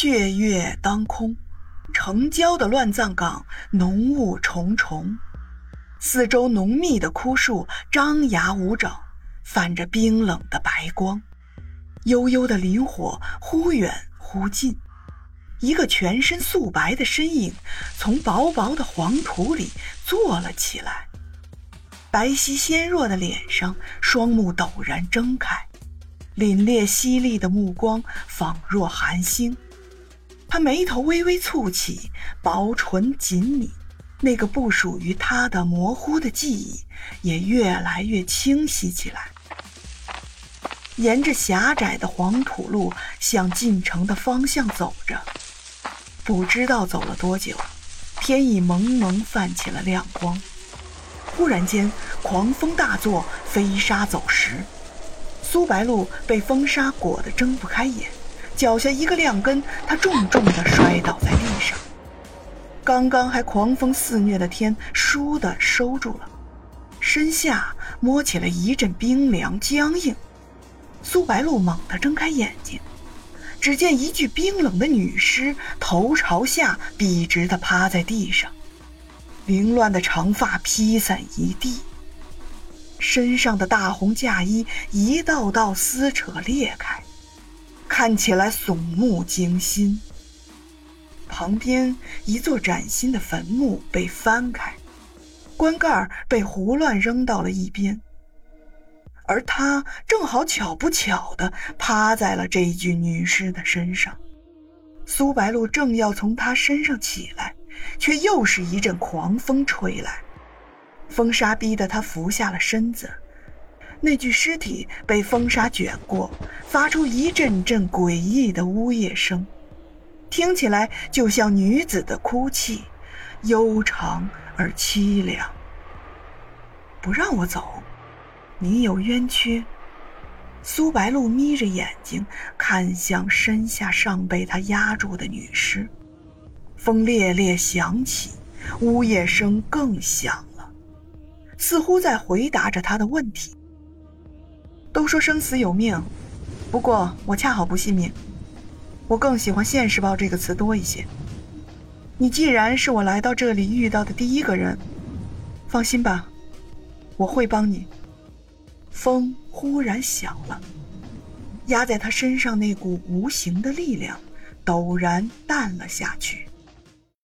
血月当空，城郊的乱葬岗浓雾重重，四周浓密的枯树张牙舞爪，泛着冰冷的白光。悠悠的林火忽远忽近，一个全身素白的身影从薄薄的黄土里坐了起来，白皙纤弱的脸上，双目陡然睁开。凛冽犀利的目光仿若寒星，他眉头微微蹙起，薄唇紧抿，那个不属于他的模糊的记忆也越来越清晰起来。沿着狭窄的黄土路向进城的方向走着，不知道走了多久，天已蒙蒙泛起了亮光。忽然间，狂风大作，飞沙走石。苏白露被风沙裹得睁不开眼，脚下一个踉跟，他重重的摔倒在地上。刚刚还狂风肆虐的天，倏地收住了，身下摸起了一阵冰凉僵硬。苏白露猛地睁开眼睛，只见一具冰冷的女尸，头朝下笔直的趴在地上，凌乱的长发披散一地。身上的大红嫁衣一道道撕扯裂开，看起来肃穆惊心。旁边一座崭新的坟墓被翻开，棺盖被胡乱扔到了一边，而他正好巧不巧地趴在了这具女尸的身上。苏白露正要从他身上起来，却又是一阵狂风吹来。风沙逼得他伏下了身子，那具尸体被风沙卷过，发出一阵阵诡异的呜咽声，听起来就像女子的哭泣，悠长而凄凉。不让我走，你有冤屈。苏白露眯着眼睛看向身下尚被他压住的女尸，风烈烈响起，呜咽声更响了。似乎在回答着他的问题。都说生死有命，不过我恰好不信命，我更喜欢“现世报”这个词多一些。你既然是我来到这里遇到的第一个人，放心吧，我会帮你。风忽然响了，压在他身上那股无形的力量陡然淡了下去。